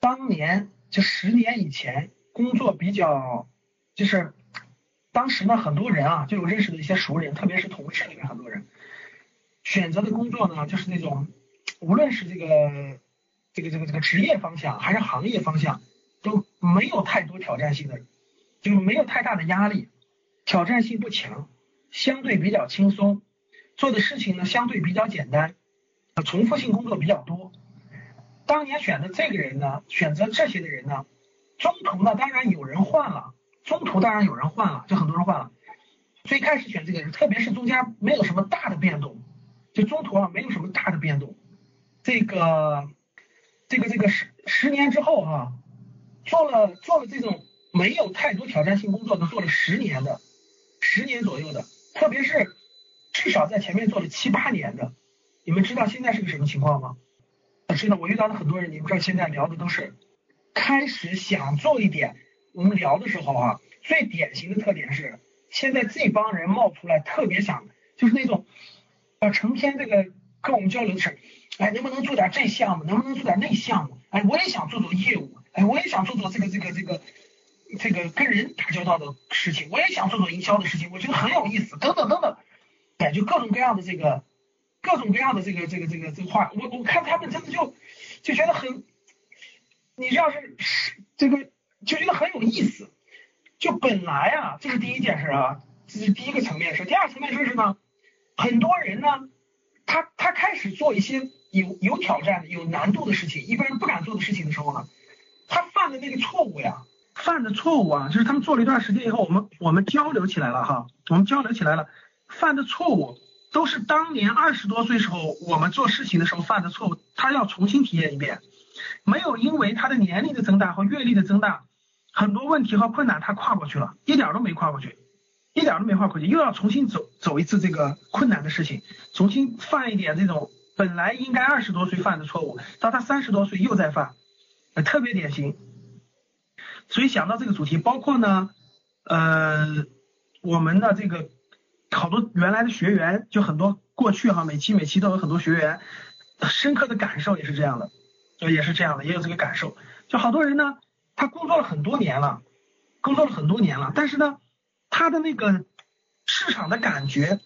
当年就十年以前，工作比较，就是当时呢，很多人啊，就有认识的一些熟人，特别是同事里面很多人，选择的工作呢，就是那种，无论是这个这个这个这个职业方向还是行业方向，都没有太多挑战性的，就没有太大的压力，挑战性不强，相对比较轻松，做的事情呢相对比较简单，重复性工作比较多。当年选择这个人呢，选择这些的人呢，中途呢当然有人换了，中途当然有人换了，就很多人换了。最开始选这个人，特别是中间没有什么大的变动，就中途啊没有什么大的变动，这个这个这个十十年之后啊，做了做了这种没有太多挑战性工作的，做了十年的，十年左右的，特别是至少在前面做了七八年的，你们知道现在是个什么情况吗？我知道，我遇到了很多人，你们知道现在聊的都是开始想做一点。我们聊的时候啊，最典型的特点是，现在这帮人冒出来，特别想就是那种，呃，成天这个跟我们交流的是，哎，能不能做点这项目，能不能做点那项目？哎，我也想做做业务，哎，我也想做做这个这个这个这个跟人打交道的事情，我也想做做营销的事情，我觉得很有意思，等等等等，哎，就各种各样的这个。各种各样的这个这个这个这个话，我我看他们真的就就觉得很，你要是是这个就觉得很有意思。就本来啊，这是第一件事啊，这是第一个层面事。第二层面事是呢，很多人呢，他他开始做一些有有挑战、有难度的事情，一般人不敢做的事情的时候呢，他犯的那个错误呀，犯的错误啊，就是他们做了一段时间以后，我们我们交流起来了哈，我们交流起来了，犯的错误。都是当年二十多岁时候我们做事情的时候犯的错误，他要重新体验一遍，没有因为他的年龄的增大和阅历的增大，很多问题和困难他跨过去了，一点都没跨过去，一点都没跨过去，又要重新走走一次这个困难的事情，重新犯一点这种本来应该二十多岁犯的错误，到他三十多岁又在犯，特别典型。所以想到这个主题，包括呢，呃，我们的这个。好多原来的学员，就很多过去哈，每期每期都有很多学员深刻的感受也是这样的，就也是这样的，也有这个感受。就好多人呢，他工作了很多年了，工作了很多年了，但是呢，他的那个市场的感觉，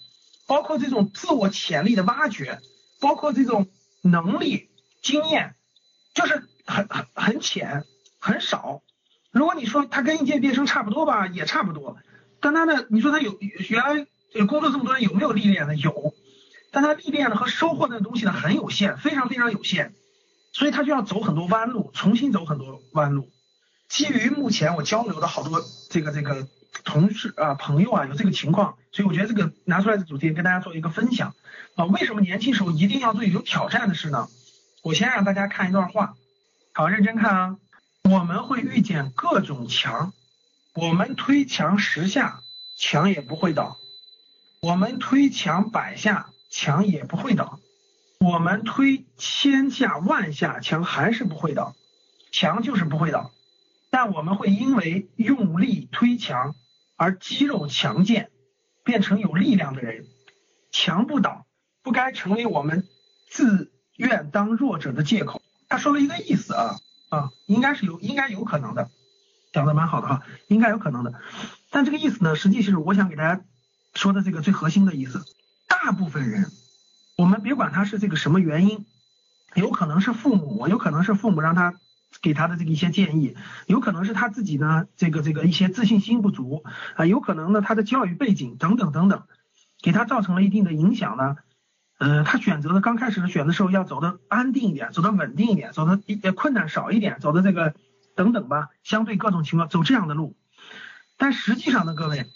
包括这种自我潜力的挖掘，包括这种能力经验，就是很很很浅很少。如果你说他跟应届毕业生差不多吧，也差不多。但他呢，你说他有原来。这个工作这么多年有没有历练呢？有，但他历练的和收获的东西呢很有限，非常非常有限，所以他就要走很多弯路，重新走很多弯路。基于目前我交流的好多这个这个同事啊朋友啊有这个情况，所以我觉得这个拿出来的主题跟大家做一个分享啊。为什么年轻时候一定要做有挑战的事呢？我先让大家看一段话，好，认真看啊。我们会遇见各种墙，我们推墙十下，墙也不会倒。我们推墙百下，墙也不会倒；我们推千下万下，墙还是不会倒。墙就是不会倒，但我们会因为用力推墙而肌肉强健，变成有力量的人。墙不倒，不该成为我们自愿当弱者的借口。他说了一个意思啊啊，应该是有，应该有可能的，讲的蛮好的哈，应该有可能的。但这个意思呢，实际是我想给大家。说的这个最核心的意思，大部分人，我们别管他是这个什么原因，有可能是父母，有可能是父母让他给他的这个一些建议，有可能是他自己呢这个这个一些自信心不足啊，有可能呢他的教育背景等等等等，给他造成了一定的影响呢，呃，他选择的刚开始的选的时候要走的安定一点，走的稳定一点，走的一困难少一点，走的这个等等吧，相对各种情况走这样的路，但实际上呢，各位。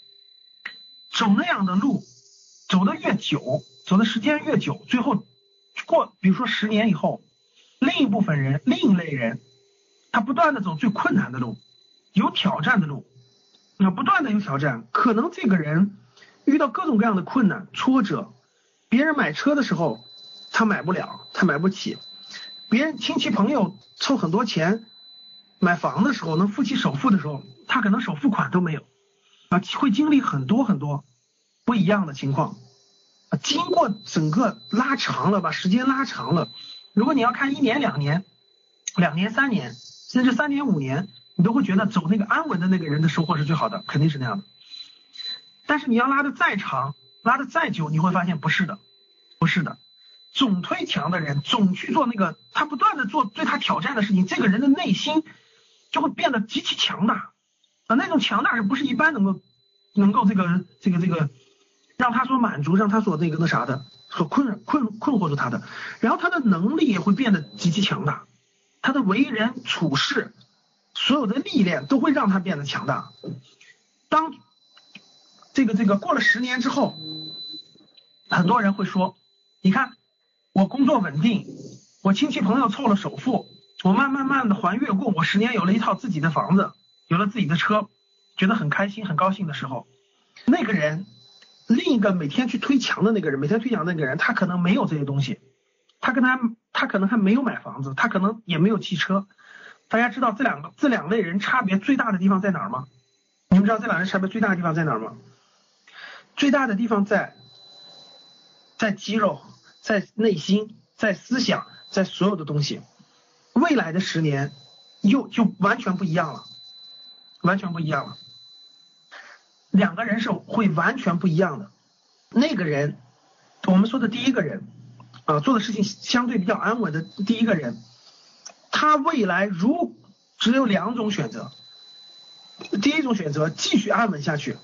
走那样的路，走的越久，走的时间越久，最后过，比如说十年以后，另一部分人，另一类人，他不断的走最困难的路，有挑战的路，那不断的有挑战，可能这个人遇到各种各样的困难挫折，别人买车的时候他买不了，他买不起，别人亲戚朋友凑很多钱买房的时候能付起首付的时候，他可能首付款都没有，啊，会经历很多很多不一样的情况。经过整个拉长了，把时间拉长了。如果你要看一年、两年、两年、三年，甚至三年、五年，你都会觉得走那个安稳的那个人的收获是最好的，肯定是那样的。但是你要拉的再长，拉的再久，你会发现不是的，不是的。总推强的人，总去做那个他不断的做对他挑战的事情，这个人的内心就会变得极其强大啊！那种强大是不是一般能够能够这个这个这个？让他所满足，让他所那个那啥的，所困困困惑住他的，然后他的能力也会变得极其强大，他的为人处事，所有的历练都会让他变得强大。当这个这个过了十年之后，很多人会说，你看我工作稳定，我亲戚朋友凑了首付，我慢慢慢的还月供，我十年有了一套自己的房子，有了自己的车，觉得很开心很高兴的时候，那个人。另一个每天去推墙的那个人，每天推墙的那个人，他可能没有这些东西，他跟他他可能还没有买房子，他可能也没有汽车。大家知道这两个这两类人差别最大的地方在哪儿吗？你们知道这两人差别最大的地方在哪儿吗？最大的地方在在肌肉，在内心，在思想，在所有的东西。未来的十年又就完全不一样了，完全不一样了。两个人是会完全不一样的。那个人，我们说的第一个人，啊，做的事情相对比较安稳的第一个人，他未来如只有两种选择。第一种选择继续安稳下去，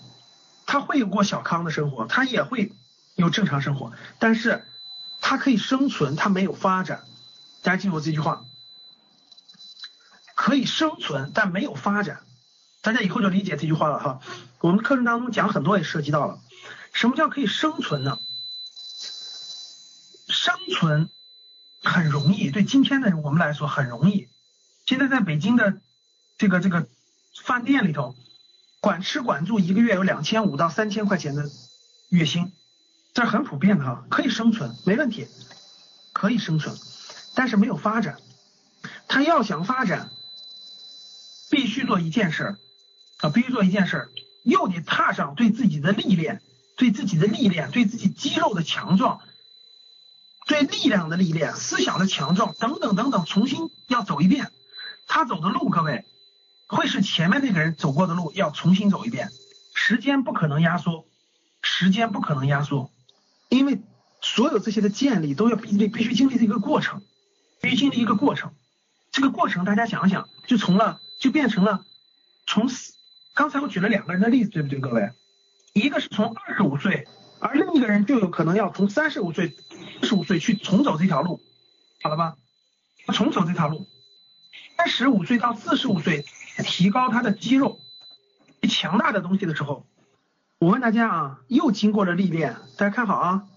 他会过小康的生活，他也会有正常生活，但是他可以生存，他没有发展。大家记住这句话，可以生存，但没有发展。大家以后就理解这句话了哈。我们课程当中讲很多也涉及到了，什么叫可以生存呢？生存很容易，对今天的我们来说很容易。现在在北京的这个这个饭店里头，管吃管住一个月有两千五到三千块钱的月薪，这很普遍的哈，可以生存没问题，可以生存，但是没有发展。他要想发展，必须做一件事儿。啊，必须做一件事儿，又得踏上对自己的历练，对自己的历练，对自己肌肉的强壮，对力量的历练，思想的强壮等等等等，重新要走一遍。他走的路，各位会是前面那个人走过的路，要重新走一遍。时间不可能压缩，时间不可能压缩，因为所有这些的建立都要必必须经历这个过程，必须经历一个过程。这个过程大家想想，就从了就变成了从死。刚才我举了两个人的例子，对不对，各位？一个是从二十五岁，而另一个人就有可能要从三十五岁、四十五岁去重走这条路，好了吧？重走这条路，三十五岁到四十五岁提高他的肌肉，强大的东西的时候，我问大家啊，又经过了历练，大家看好啊，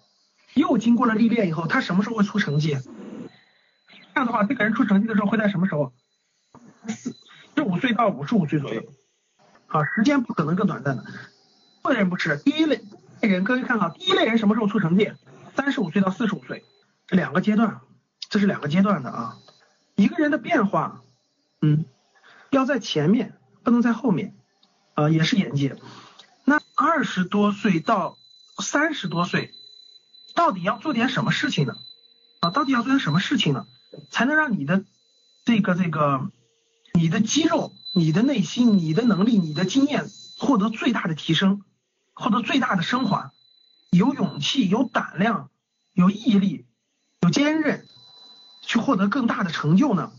又经过了历练以后，他什么时候会出成绩？这样的话，这个人出成绩的时候会在什么时候？四十五岁到五十五岁左右。啊，时间不可能更短暂的。个人不是第一类人，各位看好，第一类人什么时候出成绩？三十五岁到四十五岁，这两个阶段，这是两个阶段的啊。一个人的变化，嗯，要在前面，不能在后面，啊，也是眼界。那二十多岁到三十多岁，到底要做点什么事情呢？啊，到底要做点什么事情呢？才能让你的这个这个你的肌肉？你的内心、你的能力、你的经验获得最大的提升，获得最大的升华，有勇气、有胆量、有毅力、有坚韧，去获得更大的成就呢？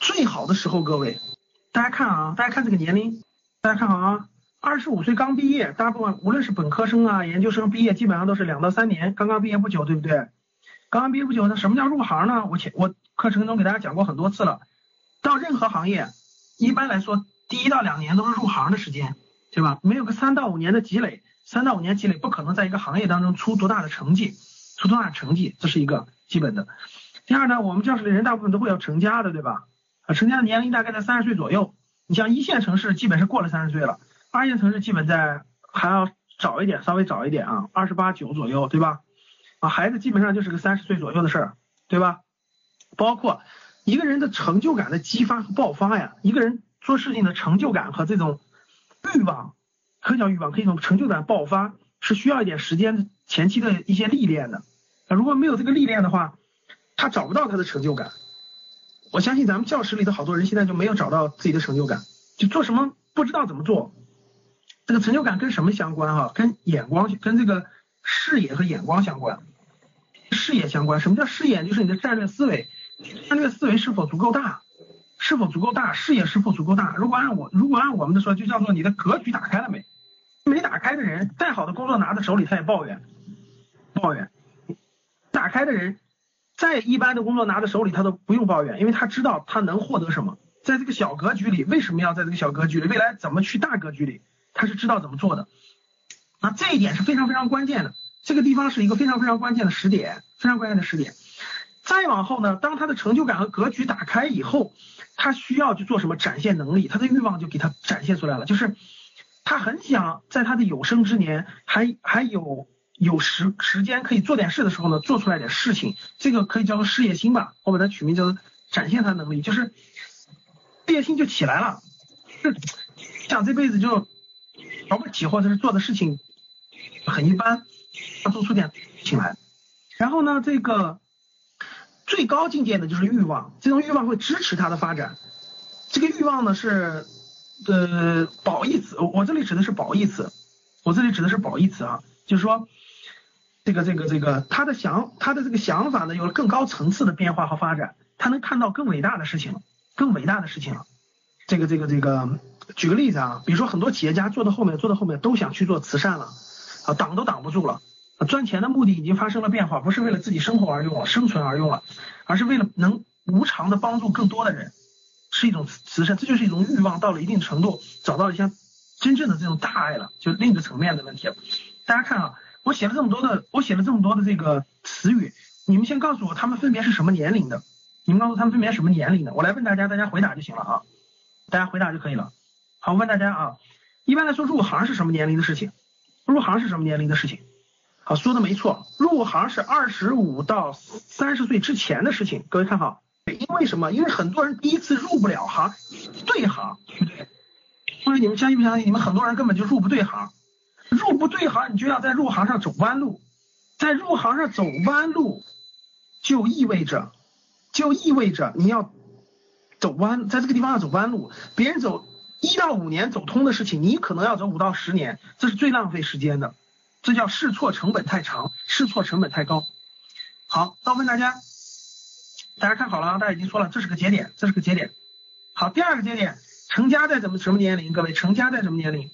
最好的时候，各位，大家看啊，大家看这个年龄，大家看好啊，二十五岁刚毕业，大部分无论是本科生啊、研究生毕业，基本上都是两到三年，刚刚毕业不久，对不对？刚刚毕业不久，那什么叫入行呢？我前我课程中给大家讲过很多次了，到任何行业。一般来说，第一到两年都是入行的时间，对吧？没有个三到五年的积累，三到五年积累不可能在一个行业当中出多大的成绩，出多大成绩，这是一个基本的。第二呢，我们教室里人大部分都会要成家的，对吧？啊，成家的年龄大概在三十岁左右。你像一线城市基本是过了三十岁了，二线城市基本在还要早一点，稍微早一点啊，二十八九左右，对吧？啊，孩子基本上就是个三十岁左右的事儿，对吧？包括一个人的成就感的激发和爆发呀，一个人做事情的成就感和这种欲望，可以叫欲望，可以从成就感爆发，是需要一点时间前期的一些历练的。啊，如果没有这个历练的话，他找不到他的成就感。我相信咱们教室里的好多人现在就没有找到自己的成就感，就做什么不知道怎么做。这个成就感跟什么相关哈？跟眼光，跟这个视野和眼光相关。视野相关，什么叫视野？就是你的战略思维，战略思维是否足够大？是否足够大？视野是否足够大？如果按我，如果按我们的说，就叫做你的格局打开了没？没打开的人，再好的工作拿在手里，他也抱怨，抱怨。打开的人，再一般的工作拿在手里，他都不用抱怨，因为他知道他能获得什么。在这个小格局里，为什么要在这个小格局里？未来怎么去大格局里？他是知道怎么做的。那这一点是非常非常关键的。这个地方是一个非常非常关键的时点，非常关键的时点。再往后呢，当他的成就感和格局打开以后，他需要去做什么？展现能力，他的欲望就给他展现出来了。就是他很想在他的有生之年，还还有有时时间可以做点事的时候呢，做出来点事情。这个可以叫做事业心吧，我把它取名叫做展现他能力，就是事业心就起来了。是想这辈子就了不起，或者是做的事情很一般。要做出点事情来，然后呢，这个最高境界的就是欲望，这种欲望会支持他的发展。这个欲望呢是呃褒义词，我这里指的是褒义词，我这里指的是褒义词啊，就是说这个这个这个他的想他的这个想法呢有了更高层次的变化和发展，他能看到更伟大的事情了，更伟大的事情了。这个这个这个，举个例子啊，比如说很多企业家做到后面做到后面都想去做慈善了啊，挡都挡不住了。赚钱的目的已经发生了变化，不是为了自己生活而用了，生存而用了，而是为了能无偿的帮助更多的人，是一种慈善，这就是一种欲望到了一定程度，找到一些真正的这种大爱了，就另一个层面的问题了。大家看啊，我写了这么多的，我写了这么多的这个词语，你们先告诉我他们分别是什么年龄的，你们告诉他们分别什么年龄的，我来问大家，大家回答就行了啊，大家回答就可以了。好，我问大家啊，一般来说入行是什么年龄的事情？入行是什么年龄的事情？好，说的没错，入行是二十五到三十岁之前的事情。各位看好，因为什么？因为很多人第一次入不了行，对行，对不对？或者你们相信不相信？你们很多人根本就入不对行，入不对行，你就要在入行上走弯路，在入行上走弯路，就意味着，就意味着你要走弯，在这个地方要走弯路。别人走一到五年走通的事情，你可能要走五到十年，这是最浪费时间的。这叫试错成本太长，试错成本太高。好，那我问大家，大家看好了啊，大家已经说了，这是个节点，这是个节点。好，第二个节点，成家在怎么什么年龄？各位，成家在什么年龄？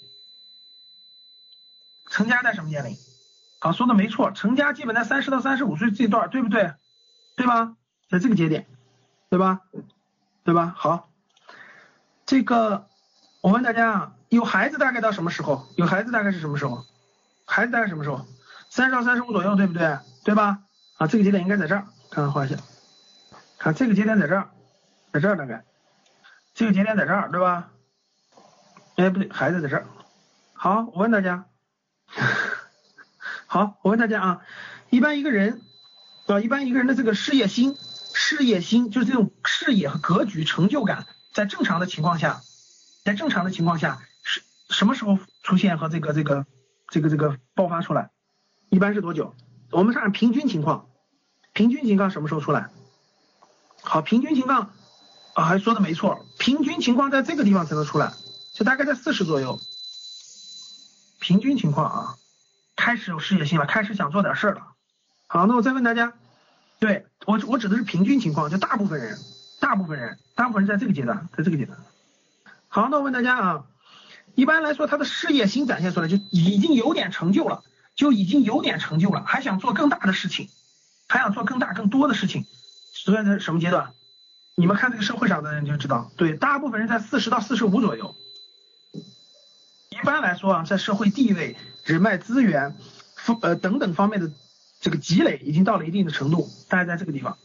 成家在什么年龄？好，说的没错，成家基本在三十到三十五岁这段，对不对？对吧？在这个节点，对吧？对吧？好，这个我问大家啊，有孩子大概到什么时候？有孩子大概是什么时候？孩子大概什么时候？三十到三十五左右，对不对？对吧？啊，这个节点应该在这儿，看看画一下，看这个节点在这儿，在这儿大概，这个节点在这儿，对吧？哎，不对，孩子在这儿。好，我问大家，好，我问大家啊，一般一个人啊，一般一个人的这个事业心，事业心就是这种视野和格局、成就感，在正常的情况下，在正常的情况下是什么时候出现和这个这个？这个这个爆发出来，一般是多久？我们是按平均情况，平均情况什么时候出来？好，平均情况啊，还说的没错，平均情况在这个地方才能出来，就大概在四十左右。平均情况啊，开始有事业心了，开始想做点事儿了。好，那我再问大家，对我我指的是平均情况，就大部分人，大部分人，大部分人在这个阶段，在这个阶段。好，那我问大家啊。一般来说，他的事业心展现出来就已经有点成就了，就已经有点成就了，还想做更大的事情，还想做更大更多的事情，所以在什么阶段？你们看这个社会上的人就知道，对，大部分人在四十到四十五左右。一般来说啊，在社会地位、人脉资源、呃等等方面的这个积累已经到了一定的程度，大概在这个地方。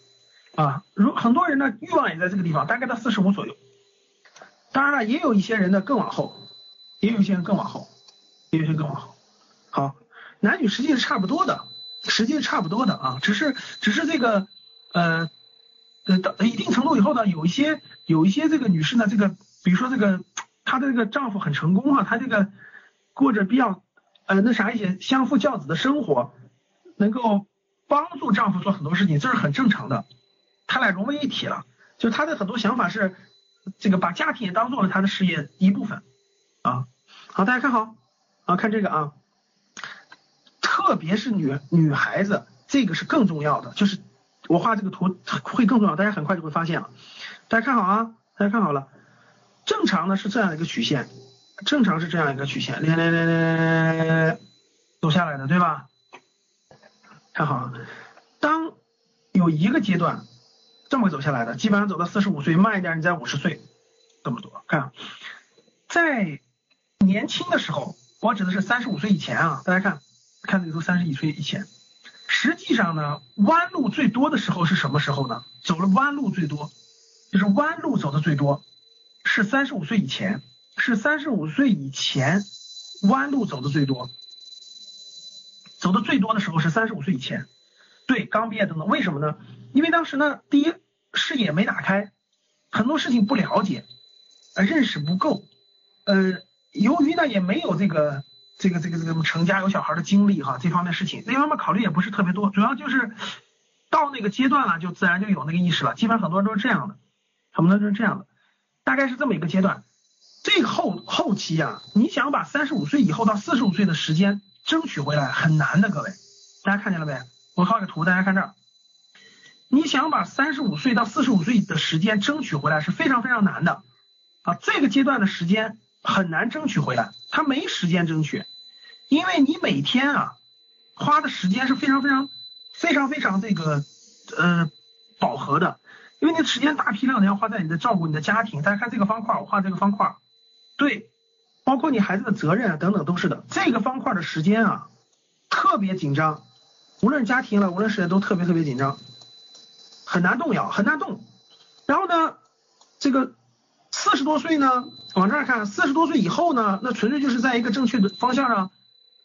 啊，如很多人呢欲望也在这个地方，大概到四十五左右。当然了，也有一些人呢更往后，也有一些人更往后，也有些更往后。好，男女实际是差不多的，实际是差不多的啊，只是只是这个呃呃到一定程度以后呢，有一些有一些这个女士呢，这个比如说这个她的这个丈夫很成功啊，她这个过着比较呃那啥一些相夫教子的生活，能够帮助丈夫做很多事情，这是很正常的，他俩融为一体了，就她的很多想法是。这个把家庭也当做了他的事业一部分啊，好，大家看好啊，看这个啊，特别是女女孩子，这个是更重要的，就是我画这个图会更重要，大家很快就会发现了。大家看好啊，大家看好了，正常呢是这样一个曲线，正常是这样一个曲线，连连连连连连连走下来的，对吧？看好，当有一个阶段。这么走下来的，基本上走到四十五岁，慢一点你在五十岁，这么多。看，在年轻的时候，我指的是三十五岁以前啊。大家看，看这个图，三十一岁以前。实际上呢，弯路最多的时候是什么时候呢？走了弯路最多，就是弯路走的最多，是三十五岁以前，是三十五岁以前弯路走的最多，走的最多的时候是三十五岁以前。对，刚毕业等等，为什么呢？因为当时呢，第一视野没打开，很多事情不了解，呃，认识不够，呃，由于呢也没有这个这个这个这个成家有小孩的经历哈，这方面事情，那方面考虑也不是特别多，主要就是到那个阶段了，就自然就有那个意识了。基本上很多人都是这样的，很多人都是这样的，大概是这么一个阶段。这个后后期呀，你想把三十五岁以后到四十五岁的时间争取回来很难的，各位，大家看见了没？我画个图，大家看这儿。你想把三十五岁到四十五岁的时间争取回来是非常非常难的啊！这个阶段的时间很难争取回来，他没时间争取，因为你每天啊花的时间是非常非常非常非常这个呃饱和的，因为你的时间大批量的要花在你的照顾你的家庭。大家看这个方块，我画这个方块，对，包括你孩子的责任啊等等都是的。这个方块的时间啊特别紧张，无论家庭了，无论事业都特别特别紧张。很难动摇，很难动。然后呢，这个四十多岁呢，往这儿看，四十多岁以后呢，那纯粹就是在一个正确的方向上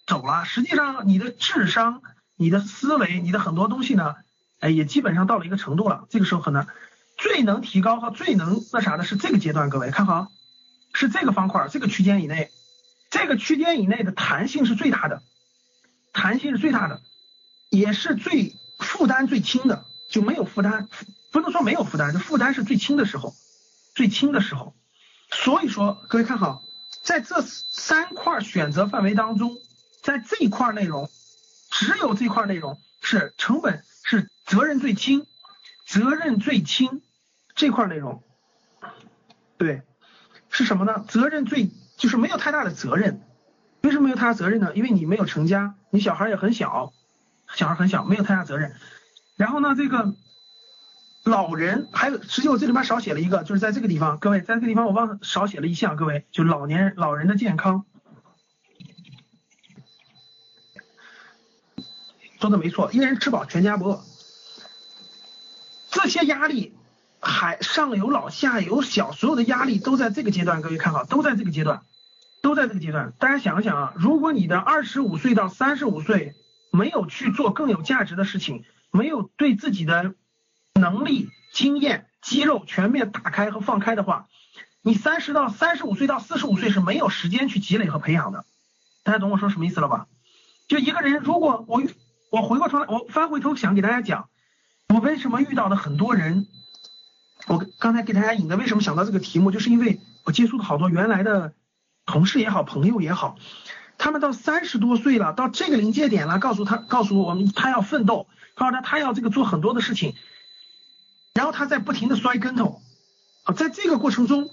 走了。实际上，你的智商、你的思维、你的很多东西呢，哎，也基本上到了一个程度了。这个时候很难，最能提高和最能那啥的是这个阶段。各位看好，是这个方块，这个区间以内，这个区间以内的弹性是最大的，弹性是最大的，也是最负担最轻的。就没有负担，不能说没有负担，就负担是最轻的时候，最轻的时候。所以说，各位看好，在这三块选择范围当中，在这一块内容，只有这块内容是成本是责任最轻，责任最轻这块内容，对，是什么呢？责任最就是没有太大的责任。为什么没有太大责任呢？因为你没有成家，你小孩也很小，小孩很小，没有太大责任。然后呢，这个老人还有，实际我这里面少写了一个，就是在这个地方，各位，在这个地方我忘了少写了一项，各位，就老年人老人的健康，说的没错，一人吃饱全家不饿，这些压力，还上有老下有小，所有的压力都在这个阶段，各位看好，都在这个阶段，都在这个阶段，大家想一想啊，如果你的二十五岁到三十五岁没有去做更有价值的事情。没有对自己的能力、经验、肌肉全面打开和放开的话，你三十到三十五岁到四十五岁是没有时间去积累和培养的。大家懂我说什么意思了吧？就一个人，如果我我回过头来，我翻回头想给大家讲，我为什么遇到的很多人，我刚才给大家引的，为什么想到这个题目，就是因为我接触的好多原来的同事也好，朋友也好，他们到三十多岁了，到这个临界点了，告诉他，告诉我们，他要奋斗。告诉他，他要这个做很多的事情，然后他在不停的摔跟头啊，在这个过程中，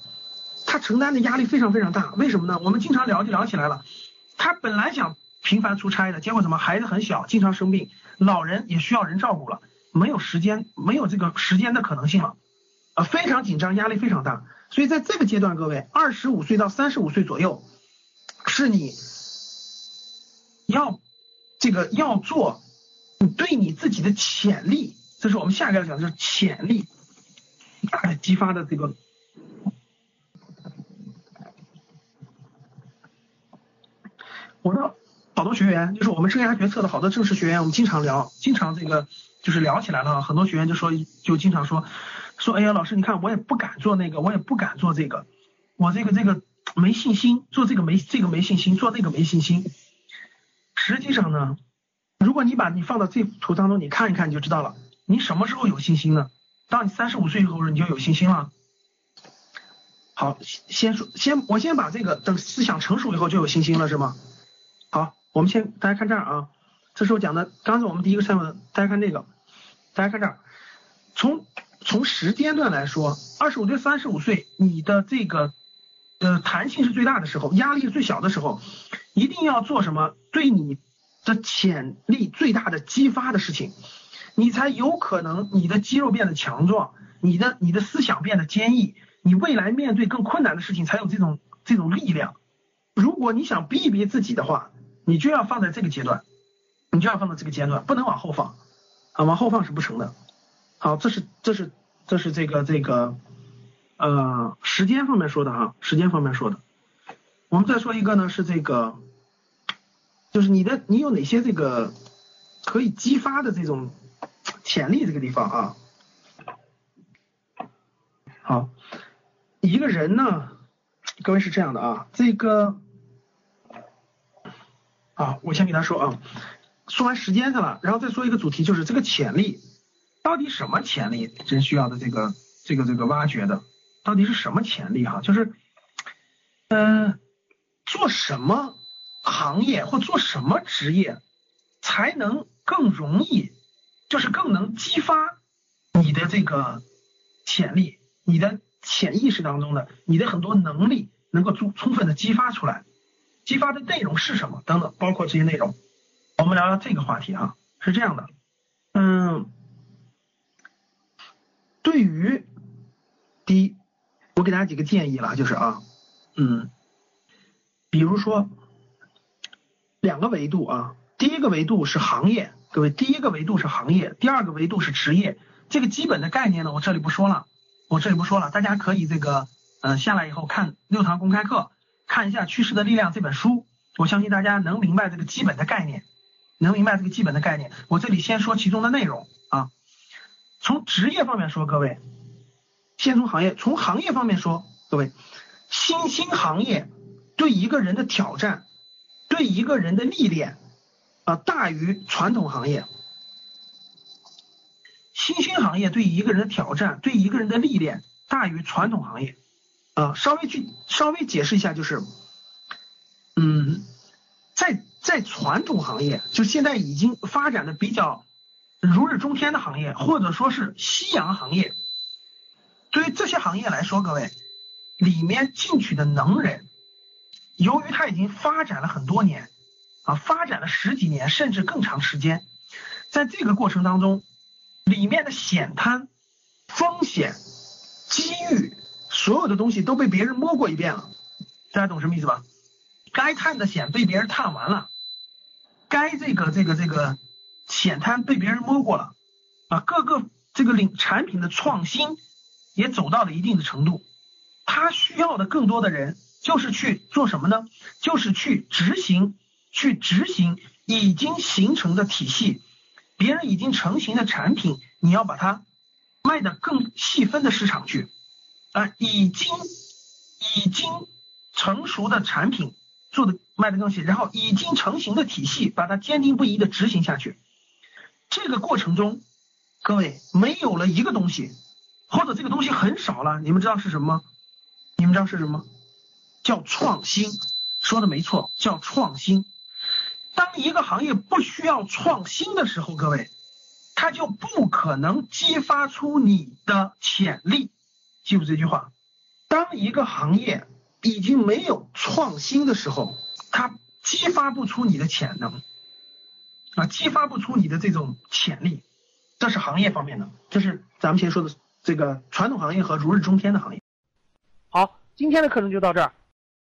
他承担的压力非常非常大。为什么呢？我们经常聊就聊起来了。他本来想频繁出差的，结果什么？孩子很小，经常生病，老人也需要人照顾了，没有时间，没有这个时间的可能性了，啊，非常紧张，压力非常大。所以在这个阶段，各位，二十五岁到三十五岁左右，是你要这个要做。对你自己的潜力这是我们下一个要讲的就是潜力激发的这个。我的好多学员，就是我们生涯决策的好多正式学员，我们经常聊，经常这个就是聊起来了。很多学员就说，就经常说，说哎呀，老师，你看我也不敢做那个，我也不敢做这个，我这个这个没信心，做这个没这个没信心，做那个没信心。实际上呢，如果你把你放到这幅图当中，你看一看你就知道了。你什么时候有信心呢？当你三十五岁以后，你就有信心了。好，先说，先我先把这个等思想成熟以后就有信心了，是吗？好，我们先大家看这儿啊，这是我讲的，刚才我们第一个上面，大家看这个，大家看这儿，从从时间段来说，二十五岁、三十五岁，你的这个呃弹性是最大的时候，压力是最小的时候，一定要做什么对你的潜力最大的激发的事情，你才有可能你的肌肉变得强壮，你的你的思想变得坚毅，你未来面对更困难的事情才有这种这种力量。如果你想逼一逼自己的话，你就要放在这个阶段，你就要放在这个阶段，不能往后放，啊，往后放是不成的。好，这是这是这是这个这个呃时间方面说的哈，时间方面说的。我们再说一个呢，是这个，就是你的你有哪些这个可以激发的这种潜力这个地方啊？好，一个人呢，各位是这样的啊，这个。啊，我先给他说啊，说完时间去了，然后再说一个主题，就是这个潜力，到底什么潜力真需要的这个这个这个挖掘的，到底是什么潜力哈？就是，嗯，做什么行业或做什么职业才能更容易，就是更能激发你的这个潜力，你的潜意识当中的你的很多能力能够充充分的激发出来。激发的内容是什么？等等，包括这些内容，我们聊聊这个话题啊。是这样的，嗯，对于第一，我给大家几个建议了，就是啊，嗯，比如说两个维度啊，第一个维度是行业，各位，第一个维度是行业，第二个维度是职业。这个基本的概念呢，我这里不说了，我这里不说了，大家可以这个嗯下来以后看六堂公开课。看一下《趋势的力量》这本书，我相信大家能明白这个基本的概念，能明白这个基本的概念。我这里先说其中的内容啊。从职业方面说，各位，先从行业，从行业方面说，各位，新兴行业对一个人的挑战，对一个人的历练大于传统行业。新兴行业对一个人的挑战，对一个人的历练，大于传统行业。啊，稍微去稍微解释一下，就是，嗯，在在传统行业，就现在已经发展的比较如日中天的行业，或者说是夕阳行业，对于这些行业来说，各位里面进去的能人，由于他已经发展了很多年，啊，发展了十几年甚至更长时间，在这个过程当中，里面的险滩、风险、机遇。所有的东西都被别人摸过一遍了，大家懂什么意思吧？该探的险被别人探完了，该这个这个这个险滩被别人摸过了，啊，各个这个领产品的创新也走到了一定的程度，他需要的更多的人就是去做什么呢？就是去执行，去执行已经形成的体系，别人已经成型的产品，你要把它卖的更细分的市场去。啊，已经已经成熟的产品做的卖的东西，然后已经成型的体系，把它坚定不移的执行下去。这个过程中，各位没有了一个东西，或者这个东西很少了，你们知道是什么吗？你们知道是什么？叫创新。说的没错，叫创新。当一个行业不需要创新的时候，各位，它就不可能激发出你的潜力。记住这句话：当一个行业已经没有创新的时候，它激发不出你的潜能啊，激发不出你的这种潜力。这是行业方面的，这是咱们先说的这个传统行业和如日中天的行业。好，今天的课程就到这儿。